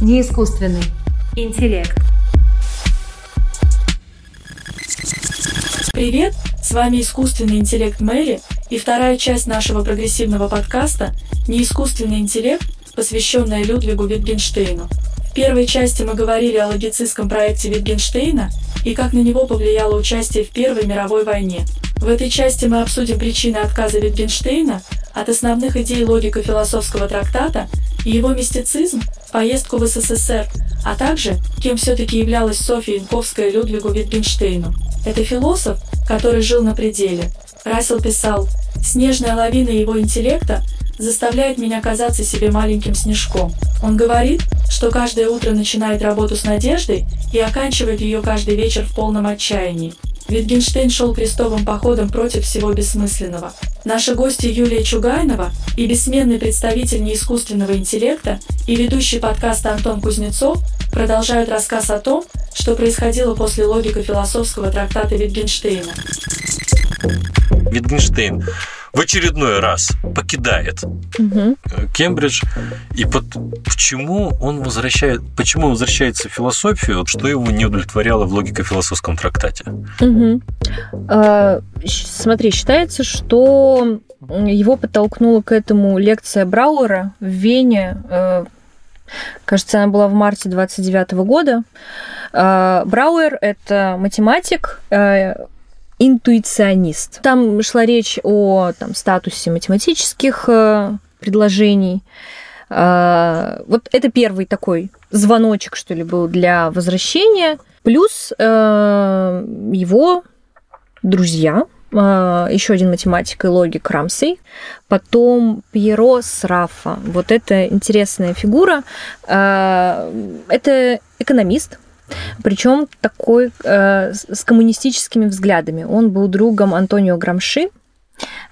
Неискусственный интеллект. Привет, с вами искусственный интеллект Мэри и вторая часть нашего прогрессивного подкаста «Неискусственный интеллект», посвященная Людвигу Витгенштейну. В первой части мы говорили о логицистском проекте Витгенштейна и как на него повлияло участие в Первой мировой войне. В этой части мы обсудим причины отказа Витгенштейна от основных идей логико-философского трактата и его мистицизм, поездку в СССР, а также кем все-таки являлась Софья Янковская Людвигу Витгенштейну. Это философ, который жил на пределе. Рассел писал, «Снежная лавина его интеллекта заставляет меня казаться себе маленьким снежком. Он говорит, что каждое утро начинает работу с надеждой и оканчивает ее каждый вечер в полном отчаянии. Витгенштейн шел крестовым походом против всего бессмысленного. Наши гости Юлия Чугайнова и бессменный представитель неискусственного интеллекта и ведущий подкаста Антон Кузнецов продолжают рассказ о том, что происходило после логико-философского трактата Витгенштейна. Витгенштейн в очередной раз покидает угу. Кембридж. И под, почему он возвращает, почему он возвращается в философию, вот что его не удовлетворяло в логико-философском трактате? Угу. А, смотри, считается, что его подтолкнула к этому лекция Брауэра в Вене. Э, кажется, она была в марте 29 года. А, Брауэр – это математик, э, интуиционист. Там шла речь о там, статусе математических э, предложений. Э, вот это первый такой звоночек, что ли, был для возвращения. Плюс э, его друзья, еще один математик и логик Рамсей, потом Пьеро Срафа. Вот это интересная фигура. Это экономист, причем такой э, с коммунистическими взглядами. Он был другом Антонио Грамши,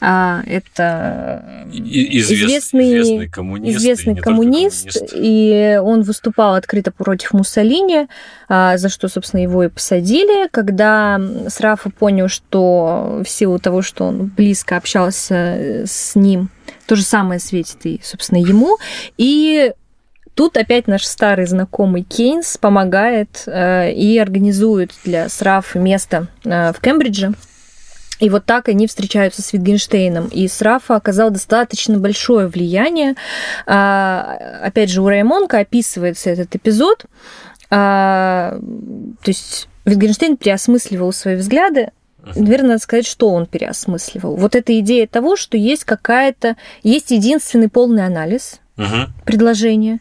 а, это известный, известный коммунист, известный и, коммунист, коммунист, и он выступал открыто против Муссолини, а, за что, собственно, его и посадили. Когда Срафа понял, что в силу того, что он близко общался с ним, то же самое светит и, собственно, ему, и Тут опять наш старый знакомый Кейнс помогает э, и организует для СРАФ место э, в Кембридже. И вот так они встречаются с Витгенштейном. И Срафа оказал достаточно большое влияние. А, опять же, у Раймонка описывается этот эпизод. А, то есть Витгенштейн переосмысливал свои взгляды, Наверное, надо сказать, что он переосмысливал. Вот эта идея того, что есть какая-то, есть единственный полный анализ, угу. предложение,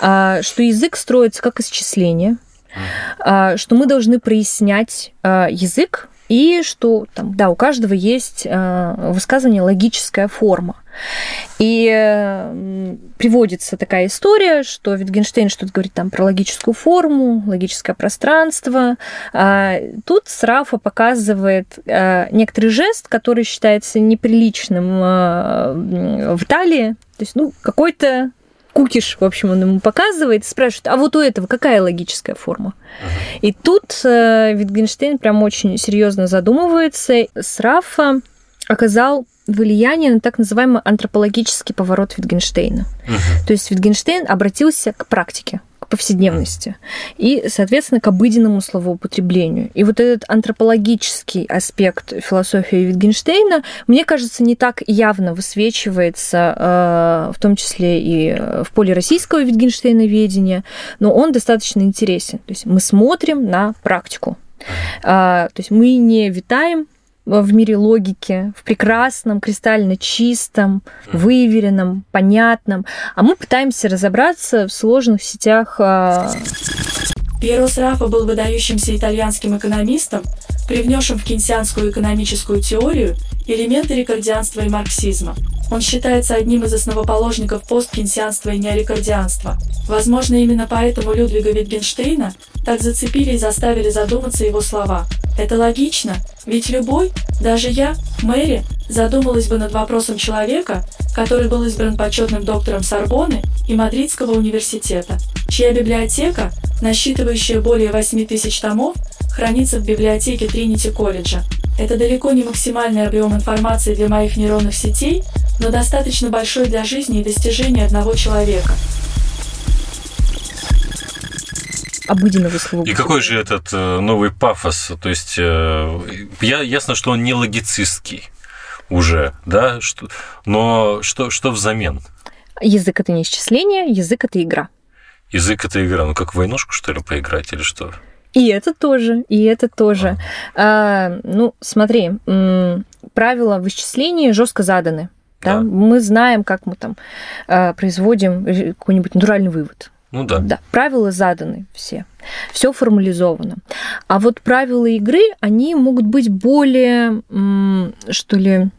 а, что язык строится как исчисление, угу. что мы должны прояснять а, язык, и что там, да, у каждого есть высказывание логическая форма. И э, приводится такая история, что Витгенштейн что-то говорит там про логическую форму, логическое пространство. А тут Срафа показывает э, некоторый жест, который считается неприличным э, в Италии. То есть, ну, какой-то кукиш, в общем, он ему показывает, спрашивает, а вот у этого какая логическая форма? Uh-huh. И тут Витгенштейн прям очень серьезно задумывается. Срафа оказал влияние на так называемый антропологический поворот Витгенштейна. Угу. То есть Витгенштейн обратился к практике, к повседневности и, соответственно, к обыденному словоупотреблению. И вот этот антропологический аспект философии Витгенштейна, мне кажется, не так явно высвечивается, э, в том числе и в поле российского Витгенштейна ведения, но он достаточно интересен. То есть мы смотрим на практику. А, то есть мы не витаем в мире логики, в прекрасном, кристально чистом, выверенном, понятном, а мы пытаемся разобраться в сложных сетях. Пьеро Срафа был выдающимся итальянским экономистом, привнесшим в кейнсианскую экономическую теорию элементы рекордианства и марксизма. Он считается одним из основоположников посткейнсианства и неорекордианства. Возможно, именно поэтому Людвига Витгенштейна так зацепили и заставили задуматься его слова. Это логично, ведь любой, даже я, Мэри, задумалась бы над вопросом человека, который был избран почетным доктором Сорбоны и Мадридского университета, чья библиотека, насчитывающая более 8 тысяч томов, хранится в библиотеке Тринити колледжа. Это далеко не максимальный объем информации для моих нейронных сетей, но достаточно большой для жизни и достижения одного человека. обыденного слова. И какой же этот э, новый пафос? То есть э, я, ясно, что он не логицистский уже, да? Что, но что, что взамен? Язык это не исчисление, язык это игра. Язык это игра. Ну как в войнушку, что ли, поиграть или что? И это тоже, и это тоже. А. А, ну, смотри, правила в исчислении жестко заданы. Да? Да. Мы знаем, как мы там а, производим какой-нибудь натуральный вывод. Ну да. Да, правила заданы все. Все формализовано. А вот правила игры, они могут быть более, что ли,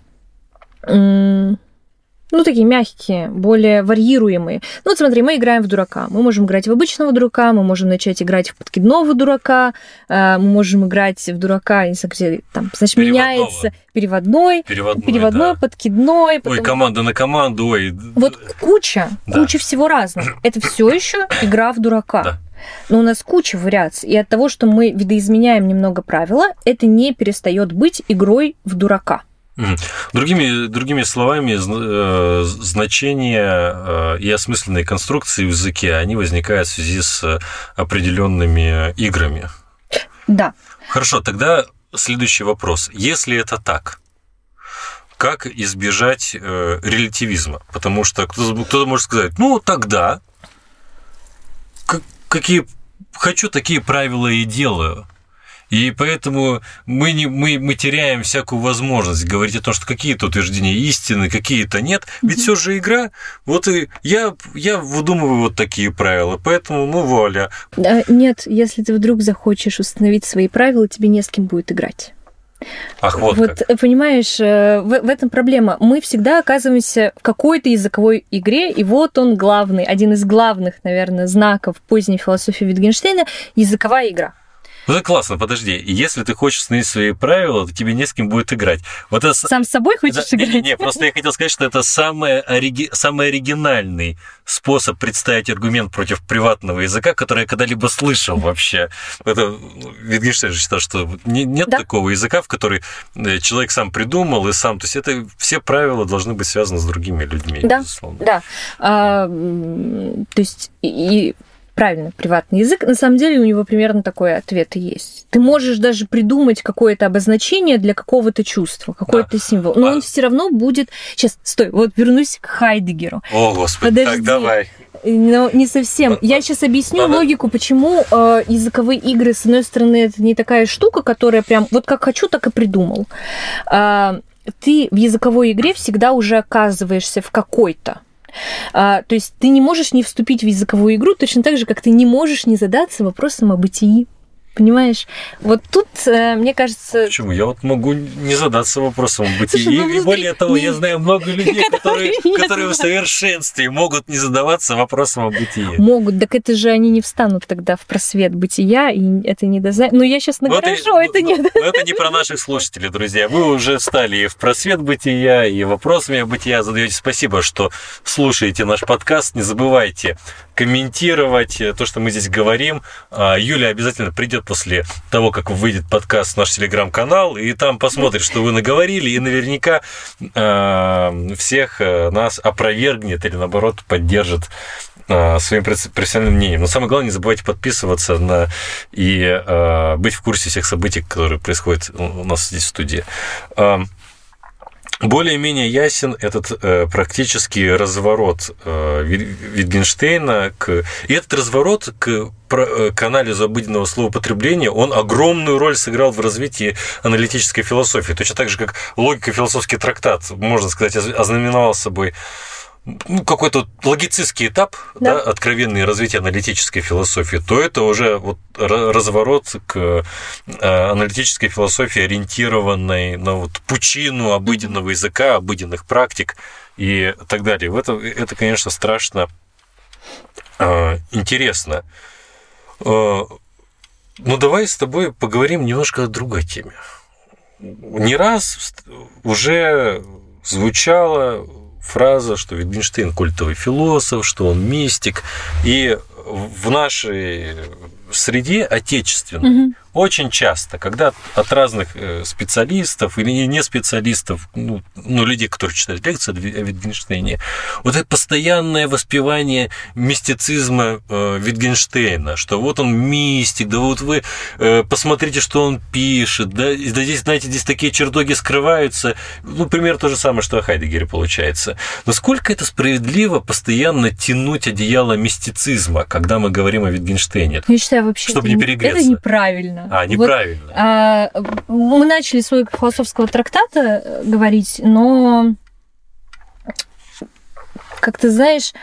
ну, такие мягкие, более варьируемые. Ну, вот смотри, мы играем в дурака. Мы можем играть в обычного дурака, мы можем начать играть в подкидного дурака, э, мы можем играть в дурака, не знаю, где там, значит, Переводного. меняется переводной, переводной, переводной да. подкидной. Потом... Ой, команда на команду, ой. Вот куча, да. куча всего разного. Это все еще игра в дурака. Да. Но у нас куча вариаций. И от того, что мы видоизменяем немного правила, это не перестает быть игрой в дурака. Другими, другими словами, э, значения э, и осмысленные конструкции в языке, они возникают в связи с определенными играми. Да. Хорошо, тогда следующий вопрос. Если это так, как избежать э, релятивизма? Потому что кто-то, кто может сказать, ну тогда какие хочу такие правила и делаю. И поэтому мы, не, мы, мы теряем всякую возможность говорить о том, что какие-то утверждения истины, какие-то нет. Ведь все же игра. Вот и я, я выдумываю вот такие правила, поэтому, ну, вуаля. Нет, если ты вдруг захочешь установить свои правила, тебе не с кем будет играть. Ах, вот, вот как. понимаешь, э, в, в этом проблема. Мы всегда оказываемся в какой-то языковой игре, и вот он главный, один из главных, наверное, знаков поздней философии Wittgensteina – языковая игра. Ну это классно, подожди. Если ты хочешь установить свои правила, то тебе не с кем будет играть. Вот это... Сам с собой хочешь да, играть? Не, не, просто я хотел сказать, что это самый, ориги... самый оригинальный способ представить аргумент против приватного языка, который я когда-либо слышал вообще. Это ну, Wittgenstein же считал, что нет да. такого языка, в который э, человек сам придумал и сам. То есть это все правила должны быть связаны с другими людьми. Да, безусловно. да. А, то есть и правильно, приватный язык, на самом деле у него примерно такой ответ и есть. Ты можешь даже придумать какое-то обозначение для какого-то чувства, какой-то да. символ, но а... он все равно будет... Сейчас, стой, вот вернусь к Хайдегеру. О, Господи, Подожди. так давай. Но не совсем. Я сейчас объясню Надо... логику, почему э, языковые игры, с одной стороны, это не такая штука, которая прям вот как хочу, так и придумал. Э, ты в языковой игре всегда уже оказываешься в какой-то а, то есть ты не можешь не вступить в языковую игру точно так же, как ты не можешь не задаться вопросом о бытии. Понимаешь? Вот тут, э, мне кажется... Почему? Я вот могу не задаться вопросом о бытии. Слушай, ну, и, более того, я знаю много людей, которые, которые в совершенстве могут не задаваться вопросом о бытии. Могут, так это же они не встанут тогда в просвет бытия, и это не дозна... Ну, я сейчас награжу, это, это не... Но это не про наших слушателей, друзья. Вы уже встали и в просвет бытия, и вопросами о бытия задаете. Спасибо, что слушаете наш подкаст. Не забывайте комментировать то, что мы здесь говорим. А, Юля обязательно придет после того, как выйдет подкаст наш телеграм-канал, и там посмотрит, что вы наговорили, и наверняка а, всех э, нас опровергнет или, наоборот, поддержит а, своим профессиональным мнением. Но самое главное, не забывайте подписываться на и быть в курсе всех событий, которые происходят у нас здесь в студии более-менее ясен этот э, практический разворот э, Витгенштейна к... И этот разворот к, э, к анализу обыденного словопотребления, он огромную роль сыграл в развитии аналитической философии. Точно так же, как логико-философский трактат, можно сказать, ознаменовал собой ну, какой-то логицистский этап, да. Да, откровенное развитие аналитической философии, то это уже вот разворот к э, аналитической философии, ориентированной на вот пучину обыденного языка, обыденных практик и так далее. Это, это конечно, страшно э, интересно. Э, ну, давай с тобой поговорим немножко о другой теме. Не раз уже звучало фраза, что Wittgenstein культовый философ, что он мистик. И в нашей среде отечественной угу. очень часто, когда от разных э, специалистов или не специалистов, ну, ну людей, которые читают лекции о Витгенштейне, вот это постоянное воспевание мистицизма э, Витгенштейна, что вот он мистик, да вот вы э, посмотрите, что он пишет, да, да здесь, знаете, здесь такие чертоги скрываются, ну, пример то же самое, что о Хайдегере получается. Насколько это справедливо постоянно тянуть одеяло мистицизма, когда мы говорим о Витгенштейне? Я считаю, вообще чтобы это, не перегреться. это неправильно неправильно. А, неправильно. Вот, а, мы начали свой философского трактата э, говорить, но как ты знаешь,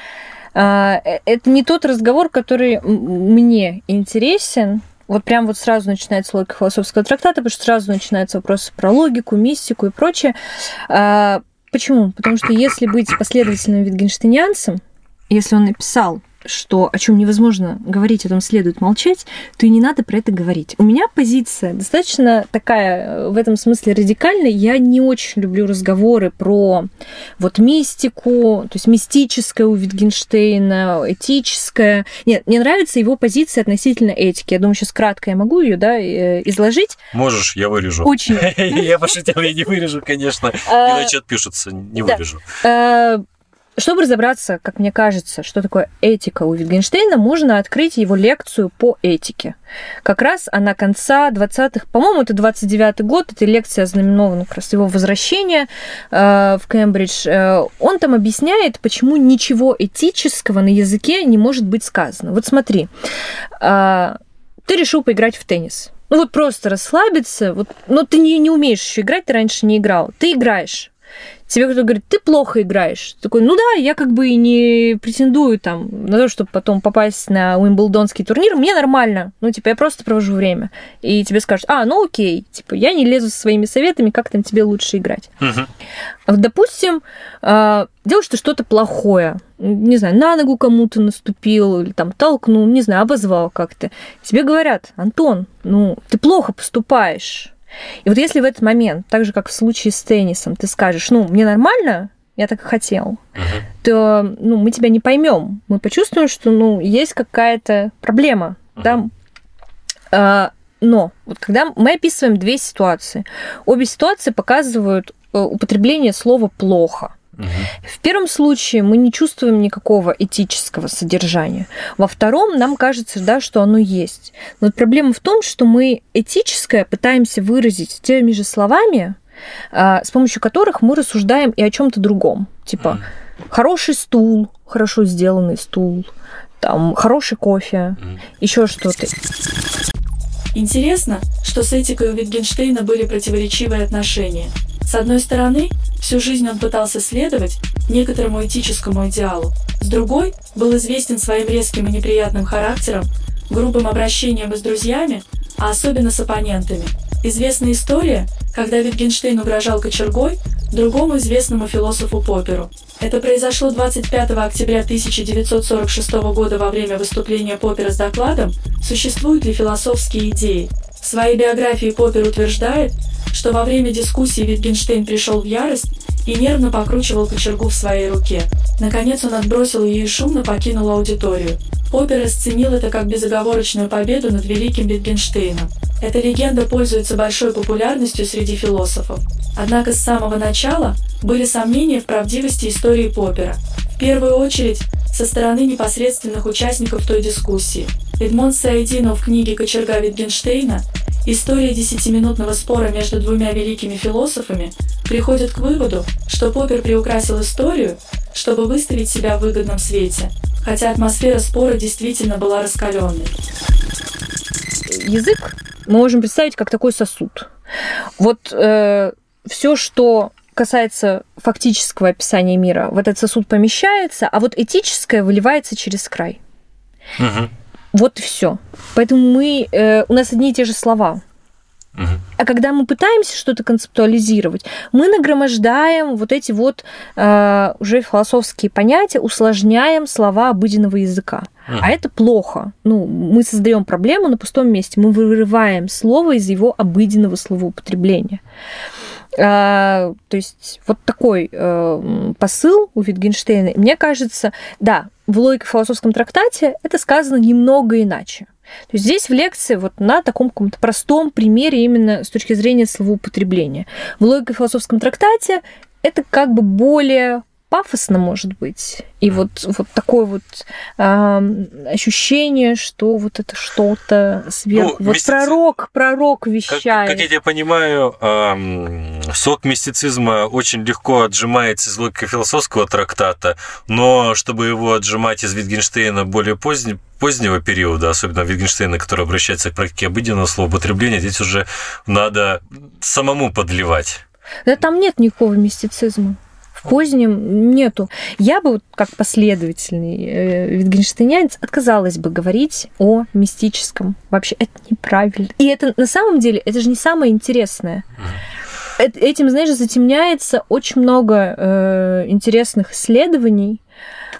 а, э, это не тот разговор, который мне интересен. Вот прям вот сразу начинается логика философского трактата, потому что сразу начинаются вопросы про логику, мистику и прочее. А, почему? Потому что если быть последовательным витгенштейнианцем, если он написал что о чем невозможно говорить, о том следует молчать, то и не надо про это говорить. У меня позиция достаточно такая э, в этом смысле радикальная. Я не очень люблю разговоры про вот мистику, то есть мистическое у Витгенштейна, этическое. Нет, мне нравится его позиция относительно этики. Я думаю, сейчас кратко я могу ее да, э, изложить. Можешь, я вырежу. Очень. Я пошутил, я не вырежу, конечно. А, Иначе отпишутся, не вырежу. Чтобы разобраться, как мне кажется, что такое этика у Витгенштейна, можно открыть его лекцию по этике. Как раз она конца 20-х, по-моему, это 29-й год, эта лекция ознаменована как раз его возвращение э, в Кембридж. Э, он там объясняет, почему ничего этического на языке не может быть сказано. Вот смотри, э, ты решил поиграть в теннис. Ну вот просто расслабиться, вот, но ты не, не умеешь еще играть, ты раньше не играл. Ты играешь тебе кто-то говорит, ты плохо играешь. Ты такой, ну да, я как бы и не претендую там на то, чтобы потом попасть на Уимблдонский турнир, мне нормально. Ну, типа, я просто провожу время. И тебе скажут, а, ну окей, типа, я не лезу со своими советами, как там тебе лучше играть. Угу. Допустим, а, делаешь ты что-то плохое, не знаю, на ногу кому-то наступил, или там толкнул, не знаю, обозвал как-то. Тебе говорят, Антон, ну, ты плохо поступаешь и вот если в этот момент, так же как в случае с теннисом, ты скажешь, ну, мне нормально, я так и хотел, uh-huh. то ну, мы тебя не поймем. Мы почувствуем, что ну, есть какая-то проблема. Uh-huh. Да? А, но вот когда мы описываем две ситуации, обе ситуации показывают э, употребление слова плохо. В первом случае мы не чувствуем никакого этического содержания. Во втором нам кажется, да, что оно есть. Но проблема в том, что мы этическое пытаемся выразить теми же словами, а, с помощью которых мы рассуждаем и о чем-то другом. Типа хороший стул, хорошо сделанный стул, там хороший кофе, еще что-то. Интересно, что с этикой у Витгенштейна были противоречивые отношения. С одной стороны, всю жизнь он пытался следовать некоторому этическому идеалу. С другой, был известен своим резким и неприятным характером, грубым обращением с друзьями, а особенно с оппонентами. Известна история, когда Витгенштейн угрожал кочергой другому известному философу Попперу. Это произошло 25 октября 1946 года во время выступления Поппера с докладом «Существуют ли философские идеи?». В своей биографии Поппер утверждает, что во время дискуссии Витгенштейн пришел в ярость и нервно покручивал кочергу в своей руке. Наконец он отбросил ее и шумно покинул аудиторию. Поппер расценил это как безоговорочную победу над великим Витгенштейном. Эта легенда пользуется большой популярностью среди философов. Однако с самого начала были сомнения в правдивости истории Поппера. В первую очередь, со стороны непосредственных участников той дискуссии. Эдмонд Саидино в книге «Кочерга Витгенштейна» История десятиминутного спора между двумя великими философами приходит к выводу, что Поппер приукрасил историю, чтобы выставить себя в выгодном свете, хотя атмосфера спора действительно была раскаленной. Язык мы можем представить как такой сосуд. Вот э, все, что касается фактического описания мира, в этот сосуд помещается, а вот этическое выливается через край. Угу. Вот и все. Поэтому мы, э, у нас одни и те же слова. А когда мы пытаемся что-то концептуализировать, мы нагромождаем вот эти вот э, уже философские понятия, усложняем слова обыденного языка. Uh-huh. А это плохо. Ну, мы создаем проблему на пустом месте. Мы вырываем слово из его обыденного словоупотребления. А, то есть вот такой э, посыл у Витгенштейна. Мне кажется, да, в логико-философском трактате это сказано немного иначе. То есть здесь в лекции вот на таком каком-то простом примере именно с точки зрения словоупотребления. В логико-философском трактате это как бы более пафосно, может быть. И вот, вот такое вот э, ощущение, что вот это что-то сверху. Ну, вот мистици... пророк, пророк вещает. Как, как я тебя понимаю, э, сок мистицизма очень легко отжимается из логико-философского трактата, но чтобы его отжимать из Витгенштейна более позднего, позднего периода, особенно Витгенштейна, который обращается к практике обыденного словоупотребления, здесь уже надо самому подливать. Да там нет никакого мистицизма позднем нету. Я бы, как последовательный э, витгенштейнянец, отказалась бы говорить о мистическом. Вообще, это неправильно. И это на самом деле, это же не самое интересное. Этим, знаешь, затемняется очень много э, интересных исследований,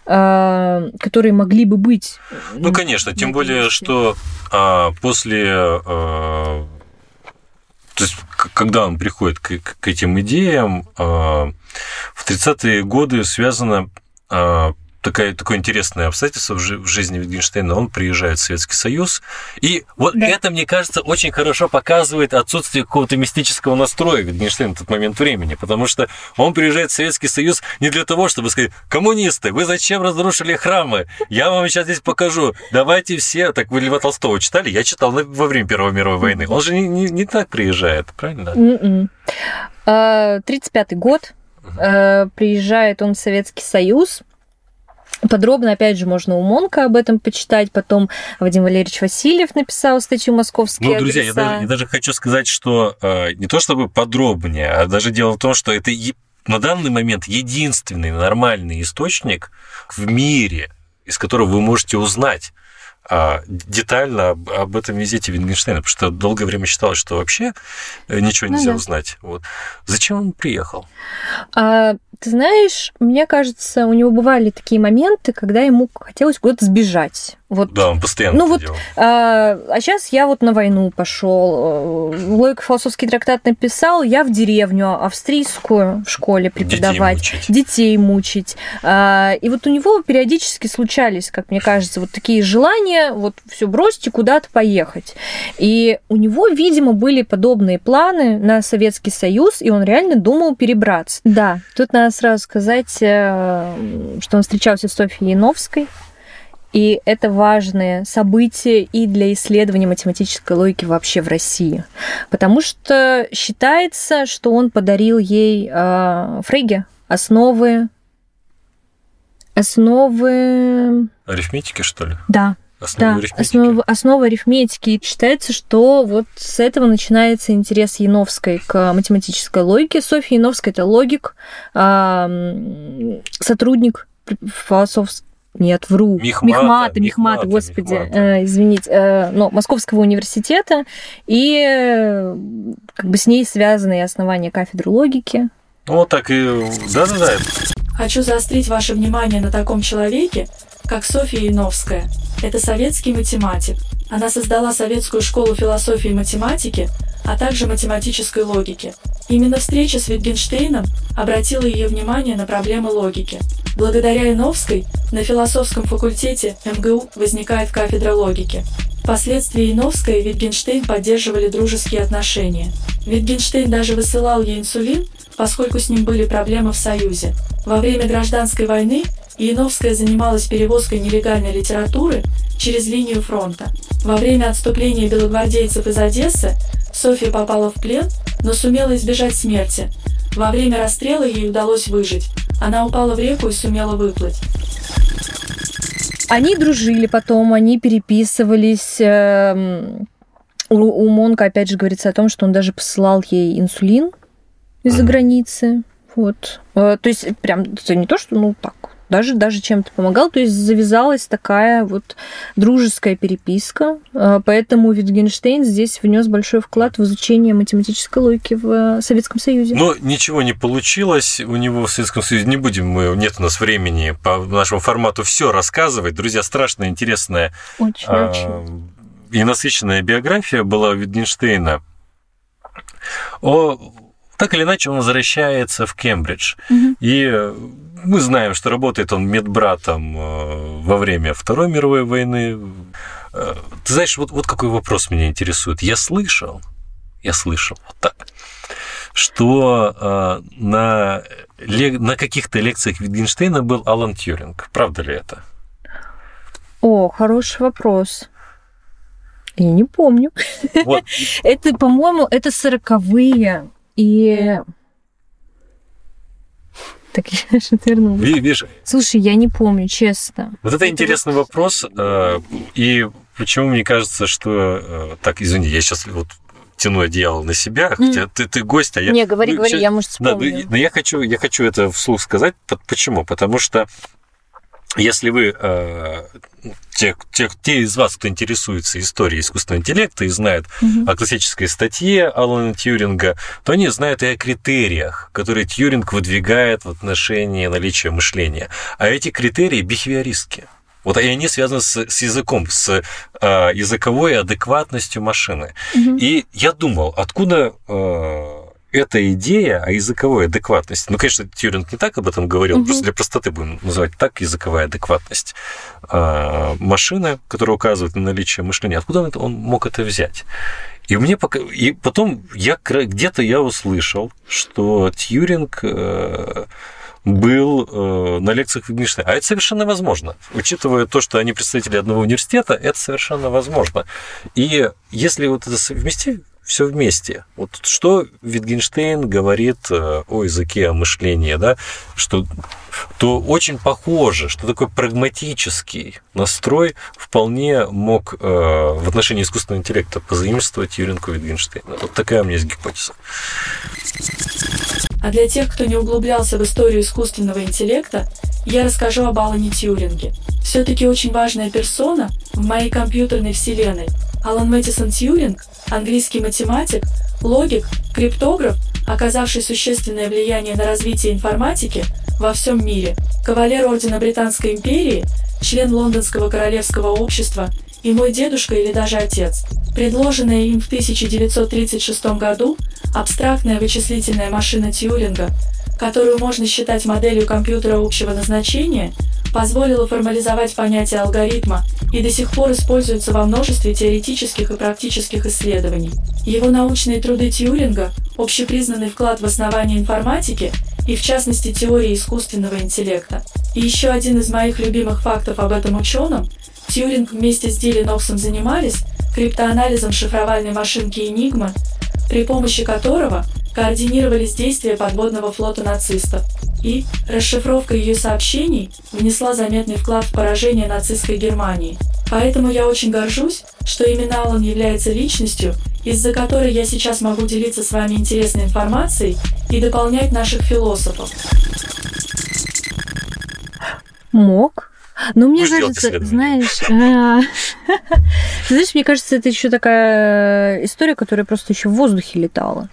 э, которые могли бы быть. Ну, конечно, тем более, что а, после а, то есть, когда он приходит к, к этим идеям, а, в 30-е годы связано а, такая, такое интересное обстоятельство в, в жизни Wittgensteina. Он приезжает в Советский Союз, и вот да. это, мне кажется, очень хорошо показывает отсутствие какого-то мистического настроя Wittgensteina в тот момент времени, потому что он приезжает в Советский Союз не для того, чтобы сказать, коммунисты, вы зачем разрушили храмы? Я вам сейчас здесь покажу. Давайте все... Так вы Льва Толстого читали? Я читал во время Первой мировой войны. Он же не, не, не так приезжает, правильно? 35-й м-м. год. Э, приезжает он в Советский Союз, Подробно, опять же, можно у Монка об этом почитать. Потом Вадим Валерьевич Васильев написал статью «Московские Ну, друзья, я даже, я даже хочу сказать, что э, не то чтобы подробнее, а даже дело в том, что это на данный момент единственный нормальный источник в мире, из которого вы можете узнать а, детально об, об этом визите Вингенштейна, потому что долгое время считалось, что вообще э, ничего нельзя ну, да. узнать. Вот. Зачем он приехал? А, ты знаешь, мне кажется, у него бывали такие моменты, когда ему хотелось куда-то сбежать. Вот, да, он постоянно ну, вот, делал. А, а сейчас я вот на войну пошел. Логик философский трактат написал, я в деревню австрийскую в школе преподавать, детей мучить. Детей мучить. А, и вот у него периодически случались, как мне кажется, вот такие желания, вот все бросить и куда-то поехать. И у него, видимо, были подобные планы на Советский Союз, и он реально думал перебраться. Да, тут надо сразу сказать, э, что он встречался с Софьей Яновской, и это важное событие и для исследования математической логики вообще в России. Потому что считается, что он подарил ей э, Фрейге основы основы... Арифметики, что ли? Да, Основы да, арифметики. Основа, основа арифметики. И считается, что вот с этого начинается интерес Яновской к математической логике. Софья Яновская – это логик, сотрудник философского нет, вру. Мехмата, Мехмата, Мехмата, господи, Мехмата. Э, извините, э, но Московского университета, и э, как бы с ней связаны основания кафедры логики. Ну, вот так и... Да-да-да. Хочу заострить ваше внимание на таком человеке, как Софья Яновская. Это советский математик. Она создала советскую школу философии и математики, а также математической логики. Именно встреча с Витгенштейном обратила ее внимание на проблемы логики. Благодаря Яновской на философском факультете МГУ возникает кафедра логики. Впоследствии Яновская и Витгенштейн поддерживали дружеские отношения. Витгенштейн даже высылал ей инсулин, поскольку с ним были проблемы в Союзе. Во время гражданской войны Яновская занималась перевозкой нелегальной литературы через линию фронта. Во время отступления белогвардейцев из Одессы Софья попала в плен, но сумела избежать смерти. Во время расстрела ей удалось выжить. Она упала в реку и сумела выплыть. Они дружили потом, они переписывались. Эм, у Монка, опять же, говорится о том, что он даже посылал ей инсулин из-за границы. Вот. Э, то есть, прям, это не то, что, ну, так, даже, даже чем-то помогал. То есть завязалась такая вот дружеская переписка. А, поэтому Витгенштейн здесь внес большой вклад в изучение математической логики в Советском Союзе. Но ничего не получилось у него в Советском Союзе. Не будем мы, нет у нас времени по нашему формату все рассказывать. Друзья, страшно интересная очень, а, очень. и насыщенная биография была у Витгенштейна. О так или иначе он возвращается в Кембридж. Угу. И мы знаем, что работает он медбратом э, во время Второй мировой войны. Э, ты знаешь, вот, вот какой вопрос меня интересует. Я слышал, я слышал вот так, что э, на, на каких-то лекциях Витгенштейна был Алан Тьюринг. Правда ли это? О, хороший вопрос. Я не помню. Вот. это, по-моему, это сороковые. И так я же отвернулась. Видишь? Слушай, я не помню, честно. Вот это интересный вопрос. Э, и почему мне кажется, что... Э, так, извини, я сейчас вот тяну одеяло на себя, хотя ты, ты гость, а я... Не, говори, ну, говори, сейчас, я, может, вспомню. Да, но я хочу, я хочу это вслух сказать. Почему? Потому что если вы, э, те, те, те из вас, кто интересуется историей искусственного интеллекта и знают угу. о классической статье Алана Тьюринга, то они знают и о критериях, которые Тьюринг выдвигает в отношении наличия мышления. А эти критерии бихевиористские. Вот и они связаны с, с языком, с э, языковой адекватностью машины. Угу. И я думал, откуда э, эта идея о языковой адекватности, ну, конечно, Тьюринг не так об этом говорил, угу. просто для простоты будем называть так языковая адекватность а, машины, которая указывает на наличие мышления, откуда он, он мог это взять? И мне пока... и потом я где-то я услышал, что Тьюринг э, был э, на лекциях Wittgenstein. А это совершенно возможно. Учитывая то, что они представители одного университета, это совершенно возможно. И если вот это совместить, все вместе. Вот что Витгенштейн говорит э, о языке, о мышлении, да, что то очень похоже, что такой прагматический настрой вполне мог э, в отношении искусственного интеллекта позаимствовать Юринку Витгенштейна. Вот такая у меня есть гипотеза. А для тех, кто не углублялся в историю искусственного интеллекта, я расскажу об Алане Тьюринге. Все-таки очень важная персона в моей компьютерной вселенной. Алан Мэттисон Тьюринг английский математик, логик, криптограф, оказавший существенное влияние на развитие информатики во всем мире, кавалер Ордена Британской империи, член Лондонского королевского общества и мой дедушка или даже отец. Предложенная им в 1936 году абстрактная вычислительная машина Тьюринга, которую можно считать моделью компьютера общего назначения, позволила формализовать понятие алгоритма и до сих пор используется во множестве теоретических и практических исследований. Его научные труды Тьюринга – общепризнанный вклад в основание информатики и в частности теории искусственного интеллекта. И еще один из моих любимых фактов об этом ученом – Тьюринг вместе с Дилли Ноксом занимались криптоанализом шифровальной машинки Enigma, при помощи которого координировались действия подводного флота нацистов и расшифровка ее сообщений внесла заметный вклад в поражение нацистской Германии. Поэтому я очень горжусь, что именно Алан является личностью, из-за которой я сейчас могу делиться с вами интересной информацией и дополнять наших философов. Мог. Но мне Будешь кажется, знаешь, а, знаешь, мне кажется, это еще такая история, которая просто еще в воздухе летала.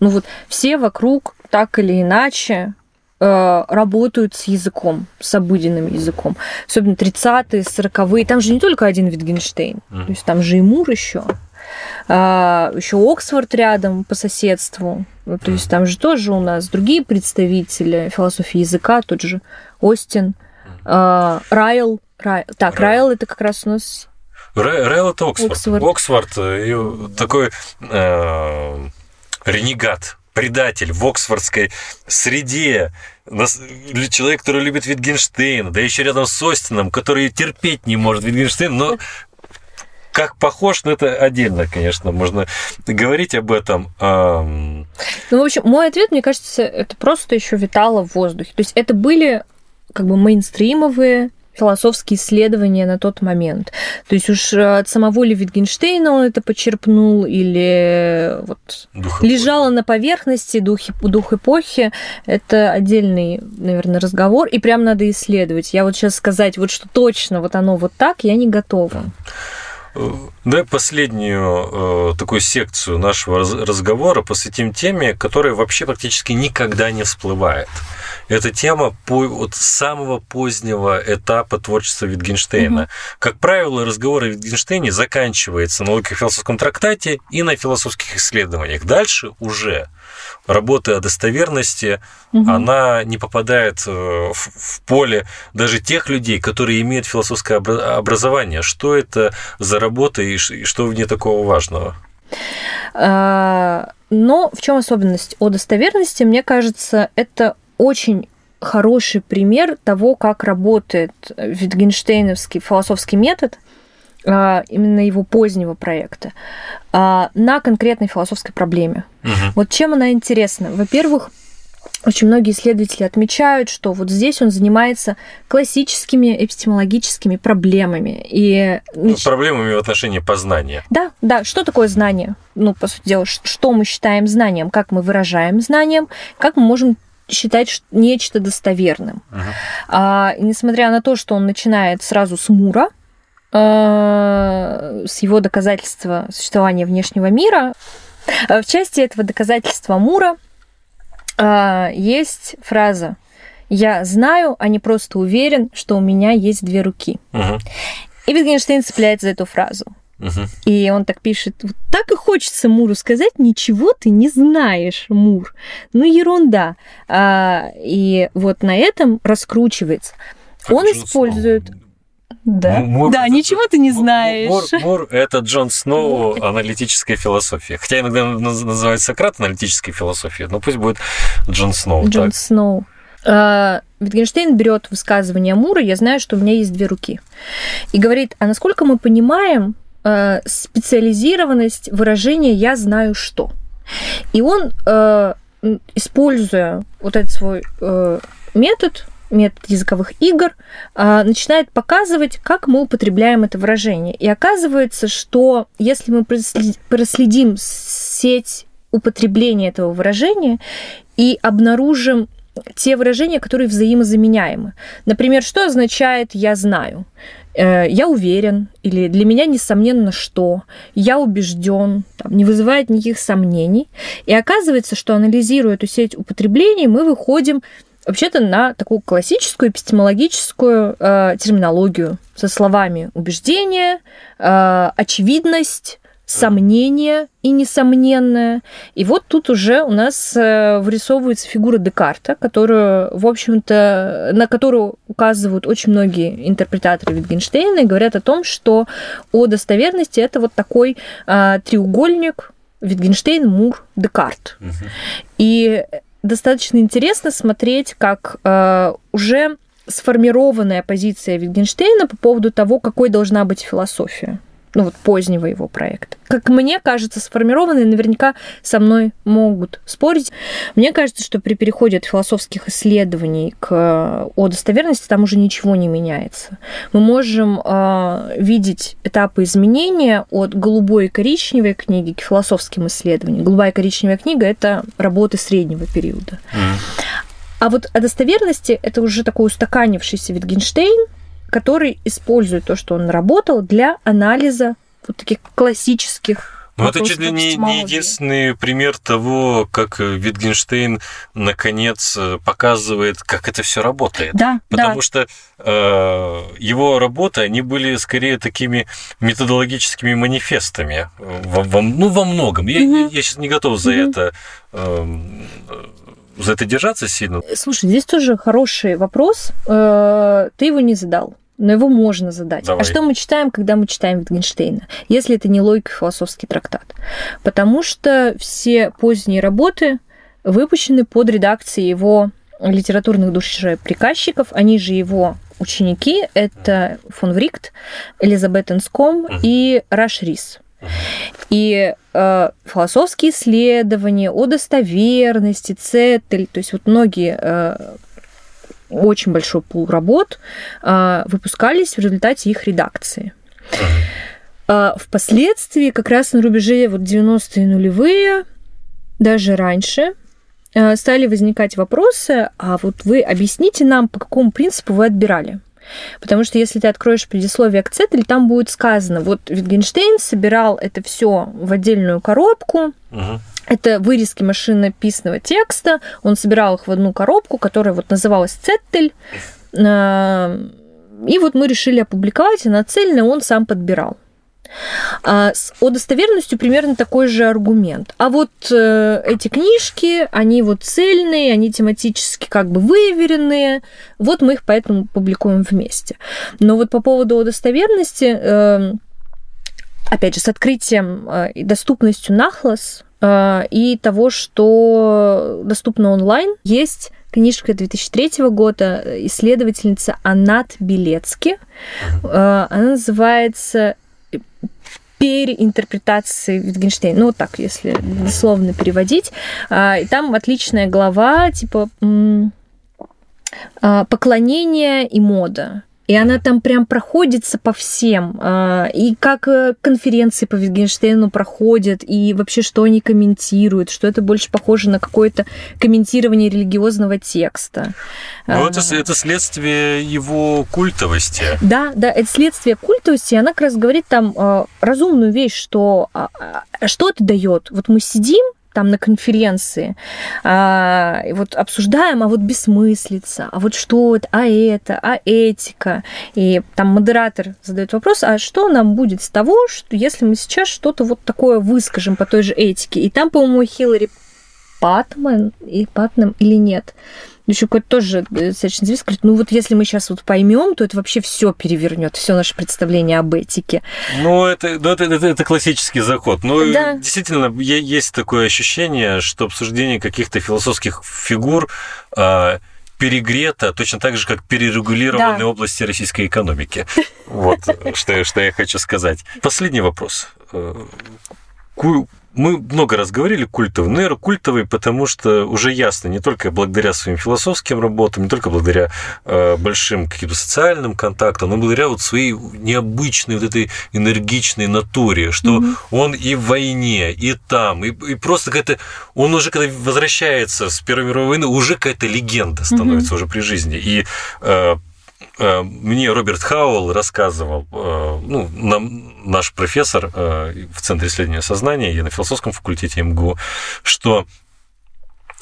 Ну вот все вокруг так или иначе Э, работают с языком, с обыденным языком. Особенно 30-е, 40-е. Там же не только один Витгенштейн. Mm. То есть там же и Мур еще. А, еще Оксфорд рядом по соседству. Ну, то есть там же тоже у нас другие представители философии языка, тот же Остин, а, Райл. Райл. Так, Райл это как раз у нас... Райл это Оксфорд. Оксфорд, Оксфорд э, такой э, ренегат предатель в оксфордской среде, человек, который любит Витгенштейна, да еще рядом с Остином, который терпеть не может Витгенштейн, но как похож, но это отдельно, конечно, можно говорить об этом. Ну, в общем, мой ответ, мне кажется, это просто еще витало в воздухе. То есть это были как бы мейнстримовые философские исследования на тот момент. То есть уж э, от самого ли Витгенштейна он это почерпнул или вот дух лежало на поверхности дух, дух эпохи, это отдельный, наверное, разговор, и прям надо исследовать. Я вот сейчас сказать, вот что точно вот оно вот так, я не готова. Э, давай последнюю э, такую секцию нашего разговора посвятим теме, которая вообще практически никогда не всплывает. Это тема по, от самого позднего этапа творчества Витгенштейна. Угу. Как правило, разговор о Витгенштейне заканчивается на логико-философском трактате и на философских исследованиях. Дальше уже работа о достоверности, угу. она не попадает э, в, в поле даже тех людей, которые имеют философское образование. Что это за работа и что в ней такого важного? А, но в чем особенность о достоверности? Мне кажется, это очень хороший пример того, как работает Витгенштейновский философский метод, а, именно его позднего проекта, а, на конкретной философской проблеме. Угу. Вот чем она интересна? Во-первых, очень многие исследователи отмечают, что вот здесь он занимается классическими эпистемологическими проблемами. И... Ну, проблемами в отношении познания. Да, да. Что такое знание? Ну, по сути дела, что мы считаем знанием, как мы выражаем знанием, как мы можем считать нечто достоверным. Uh-huh. А, несмотря на то, что он начинает сразу с Мура, а, с его доказательства существования внешнего мира, а, в части этого доказательства Мура а, есть фраза «Я знаю, а не просто уверен, что у меня есть две руки». Угу. И Wittgenstein цепляется за эту фразу. Угу. И он так пишет, вот так и хочется Муру сказать, ничего ты не знаешь, Мур. Ну, ерунда. А, и вот на этом раскручивается. Как он использует... Да, Мур, да ничего ты не знаешь. Мур, Мур – это Джон Сноу аналитическая философия. Хотя иногда называют Сократ аналитической философией, но пусть будет Джон Сноу. Джон так. Сноу. А, Витгенштейн берет высказывание Мура, я знаю, что у меня есть две руки. И говорит, а насколько мы понимаем а, специализированность выражения «я знаю что». И он, а, используя вот этот свой метод, метод языковых игр, а, начинает показывать, как мы употребляем это выражение. И оказывается, что если мы проследим сеть употребления этого выражения и обнаружим те выражения, которые взаимозаменяемы. Например, что означает «я знаю»? Э, «Я уверен» или «для меня несомненно что», «я убежден», там, не вызывает никаких сомнений. И оказывается, что анализируя эту сеть употреблений, мы выходим вообще-то на такую классическую эпистемологическую э, терминологию со словами убеждение, э, очевидность, сомнение и несомненное. И вот тут уже у нас э, вырисовывается фигура Декарта, которую, в общем-то, на которую указывают очень многие интерпретаторы Витгенштейна и говорят о том, что о достоверности это вот такой э, треугольник Витгенштейн, Мур, Декарт. Угу. И достаточно интересно смотреть, как э, уже сформированная позиция Витгенштейна по поводу того, какой должна быть философия ну вот позднего его проекта. Как мне кажется, сформированные наверняка со мной могут спорить. Мне кажется, что при переходе от философских исследований к э, о достоверности там уже ничего не меняется. Мы можем э, видеть этапы изменения от голубой и коричневой книги к философским исследованиям. Голубая и коричневая книга – это работы среднего периода. Mm. А вот о достоверности это уже такой устаканившийся Витгенштейн, который использует то, что он наработал, для анализа вот таких классических ну, это чуть ли не, не единственный пример того, как Витгенштейн наконец показывает, как это все работает. Да, Потому да. что э, его работы, они были скорее такими методологическими манифестами. Во, во, ну, во многом. Я, угу. я сейчас не готов за угу. это э, за это держаться сильно? Слушай, здесь тоже хороший вопрос. Э, ты его не задал но его можно задать. А Давай. А что мы читаем, когда мы читаем Wittgensteina, если это не логико-философский трактат? Потому что все поздние работы выпущены под редакцией его литературных душеприказчиков, они же его ученики, это фон Врикт, Элизабет Энском и Раш Рис. И э, философские исследования о достоверности, цетель, то есть вот многие э, очень большой пул работ э, выпускались в результате их редакции. Э, впоследствии, как раз на рубеже вот 90-е нулевые, даже раньше, э, стали возникать вопросы, а вот вы объясните нам, по какому принципу вы отбирали Потому что если ты откроешь предисловие к Цетель, там будет сказано, вот Витгенштейн собирал это все в отдельную коробку, угу. это вырезки машинописного текста. Он собирал их в одну коробку, которая вот называлась «Цеттель». И вот мы решили опубликовать, и на цельное он сам подбирал. А с о достоверностью примерно такой же аргумент. А вот э, эти книжки, они вот цельные, они тематически как бы выверенные, вот мы их поэтому публикуем вместе. Но вот по поводу достоверности, э, опять же, с открытием э, и доступностью Нахлос э, и того, что доступно онлайн, есть книжка 2003 года исследовательница Анат Белецки. Э, она называется переинтерпретации Wittgenstein. Ну, вот так, если дословно переводить. А, и там отличная глава, типа а, поклонение и мода. И она там прям проходится по всем. А, и как э, конференции по Wittgensteinu проходят, и вообще что они комментируют, что это больше похоже на какое-то комментирование религиозного текста. Ну, это, это следствие его культовости. Да, да, это следствие культовости. И она как раз говорит там а, разумную вещь, что а, что это дает. Вот мы сидим, там на конференции, а, и вот обсуждаем, а вот бессмыслица, а вот что это, а это, а этика. И там модератор задает вопрос, а что нам будет с того, что если мы сейчас что-то вот такое выскажем по той же этике? И там, по-моему, Хиллари Патман и Патнам или нет еще какой-то тоже э, достаточно известный, говорит, ну вот если мы сейчас вот поймем, то это вообще все перевернет, все наше представление об этике. Ну, это, ну, это, это, это классический заход. Но ну, да. действительно, есть такое ощущение, что обсуждение каких-то философских фигур э, перегрето, точно так же, как перерегулированы да. области российской экономики. Вот, что, что я хочу сказать. Последний вопрос э, мы много раз говорили культовый, но наверное, культовый, потому что уже ясно, не только благодаря своим философским работам, не только благодаря э, большим каким-то социальным контактам, но благодаря вот своей необычной вот этой энергичной натуре, что mm-hmm. он и в войне, и там, и, и просто какая-то... Он уже, когда возвращается с Первой мировой войны, уже какая-то легенда становится mm-hmm. уже при жизни. И э, Э, мне Роберт Хауэлл рассказывал, э, ну, нам, наш профессор э, в Центре исследования сознания и на философском факультете МГУ, что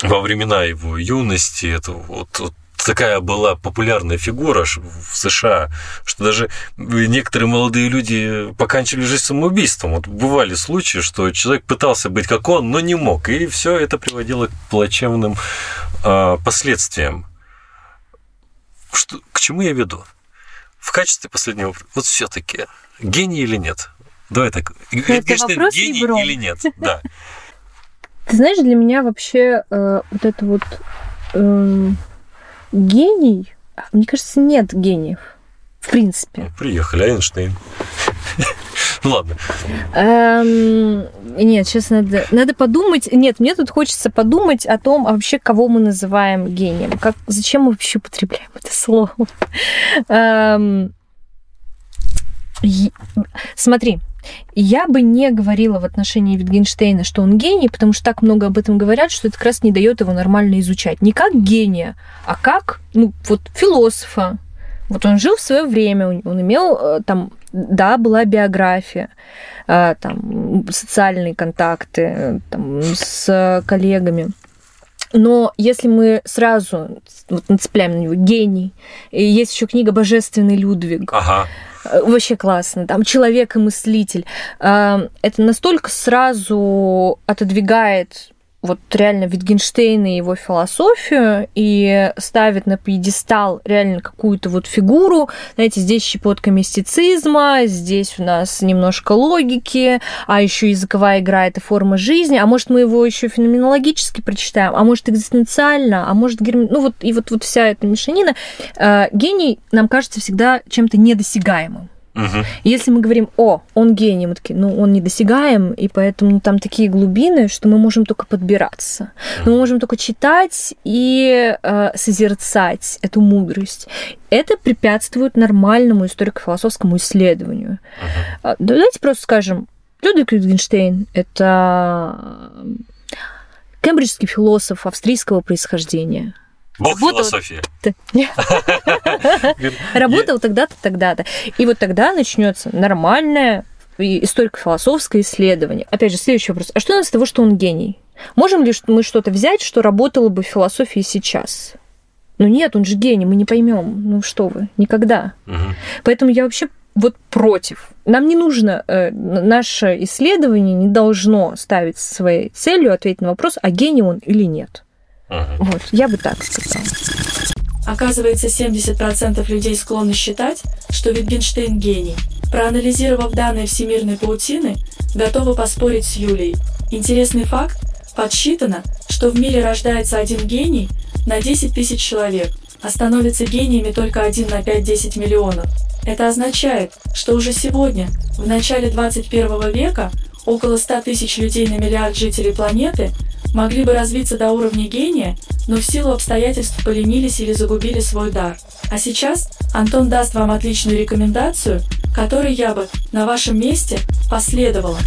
во времена его юности это вот, вот такая была популярная фигура в США, что даже некоторые молодые люди поканчивали жизнь самоубийством. Вот бывали случаи, что человек пытался быть как он, но не мог, и все это приводило к плачевным последствиям. Что, к чему я веду? В качестве последнего вот все-таки гений или нет? Давай так. Это вопрос гений ребром. или нет? Да. Ты знаешь, для меня вообще э, вот это вот э, гений, мне кажется, нет гениев. В принципе. Ну, приехали, Эйнштейн. Ну ладно. Эм, нет, сейчас надо, надо подумать. Нет, мне тут хочется подумать о том, а вообще, кого мы называем гением. Как, зачем мы вообще употребляем это слово? Эм, смотри, я бы не говорила в отношении Витгенштейна, что он гений, потому что так много об этом говорят, что это как раз не дает его нормально изучать. Не как гения, а как ну, вот философа. Вот он жил в свое время, он имел э, там да, была биография, а, там, социальные контакты там, с коллегами. Но если мы сразу вот, нацепляем на него гений, и есть еще книга Божественный Людвиг. Ага. Э, вообще классно. Там человек и мыслитель. А, это настолько сразу отодвигает вот реально Витгенштейна и его философию и ставит на пьедестал реально какую-то вот фигуру. Знаете, здесь щепотка мистицизма, здесь у нас немножко логики, а еще языковая игра это форма жизни, а может мы его еще феноменологически прочитаем, а может экзистенциально, а может герм... ну вот и вот вот вся эта мешанина. Э, гений нам кажется всегда чем-то недосягаемым. Угу. Если мы говорим, о, он гений, мы такие, ну, он недосягаем, и поэтому там такие глубины, что мы можем только подбираться. Мы можем только читать и э, созерцать эту мудрость. Это препятствует нормальному историко-философскому исследованию. Угу. Давайте просто скажем, Людвиг Wittgenstein – это кембриджский философ австрийского происхождения – Бог Работал... философии. Работал тогда-то, тогда-то. И вот тогда начнется нормальное историко-философское исследование. Опять же, следующий вопрос. А что у нас с того, что он гений? Можем ли мы что-то взять, что работало бы в философии сейчас? Ну нет, он же гений, мы не поймем. Ну что вы, никогда. Угу. Поэтому я вообще вот против. Нам не нужно, э, наше исследование не должно ставить своей целью ответить на вопрос, а гений он или нет. Угу. Вот, я бы так сказала. Оказывается, 70% людей склонны считать, что Wittgenstein гений. Проанализировав данные всемирной паутины, готовы поспорить с Юлей. Интересный факт – подсчитано, что в мире рождается один гений на 10 тысяч человек, а становится гениями только один на 5-10 миллионов. Это означает, что уже сегодня, в начале 21 века, около 100 тысяч людей на миллиард жителей планеты могли бы развиться до уровня гения, но в силу обстоятельств поленились или загубили свой дар. А сейчас Антон даст вам отличную рекомендацию, которой я бы на вашем месте последовала.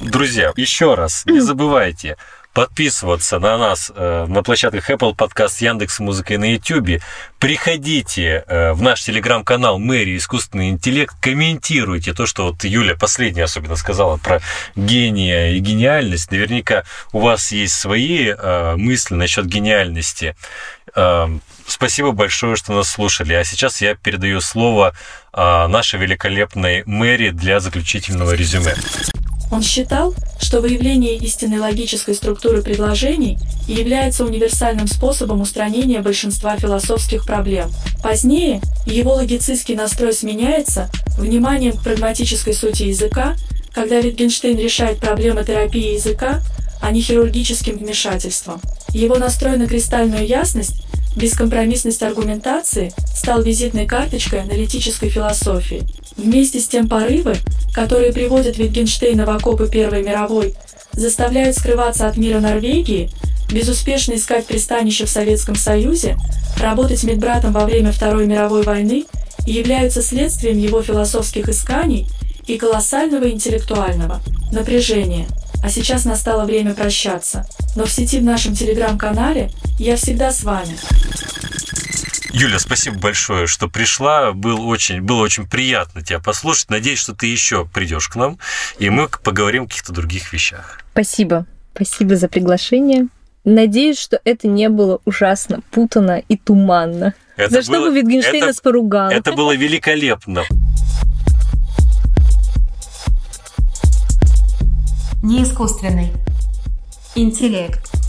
Друзья, еще раз, не забывайте, подписываться на нас э, на площадках Apple Podcast, Яндекс Музыка и на YouTube. Приходите э, в наш телеграм-канал Мэри Искусственный интеллект, комментируйте то, что вот Юля последняя особенно сказала про гения и гениальность. Наверняка у вас есть свои э, мысли насчет гениальности. Э, спасибо большое, что нас слушали. А сейчас я передаю слово э, нашей великолепной Мэри для заключительного резюме. Он считал, что выявление истинной логической структуры предложений является универсальным способом устранения большинства философских проблем. Позднее его логицистский настрой сменяется вниманием к прагматической сути языка, когда Wittgenstein решает проблемы терапии языка, а не хирургическим вмешательством. Его настрой на кристальную ясность Бескомпромиссность аргументации стал визитной карточкой аналитической философии. Вместе с тем порывы, которые приводят Wittgensteina в окопы Первой мировой, заставляют скрываться от мира Норвегии, безуспешно искать пристанище в Советском Союзе, работать медбратом во время Второй мировой войны являются следствием его философских исканий и колоссального интеллектуального напряжения – а сейчас настало время прощаться. Но в сети в нашем телеграм-канале я всегда с вами. Юля, спасибо большое, что пришла. Был очень, было очень приятно тебя послушать. Надеюсь, что ты еще придешь к нам, и мы поговорим о каких-то других вещах. Спасибо. Спасибо за приглашение. Надеюсь, что это не было ужасно путано и туманно. Это за было, что бы Витгенштейн нас поругал. Это было великолепно. не искусственный интеллект.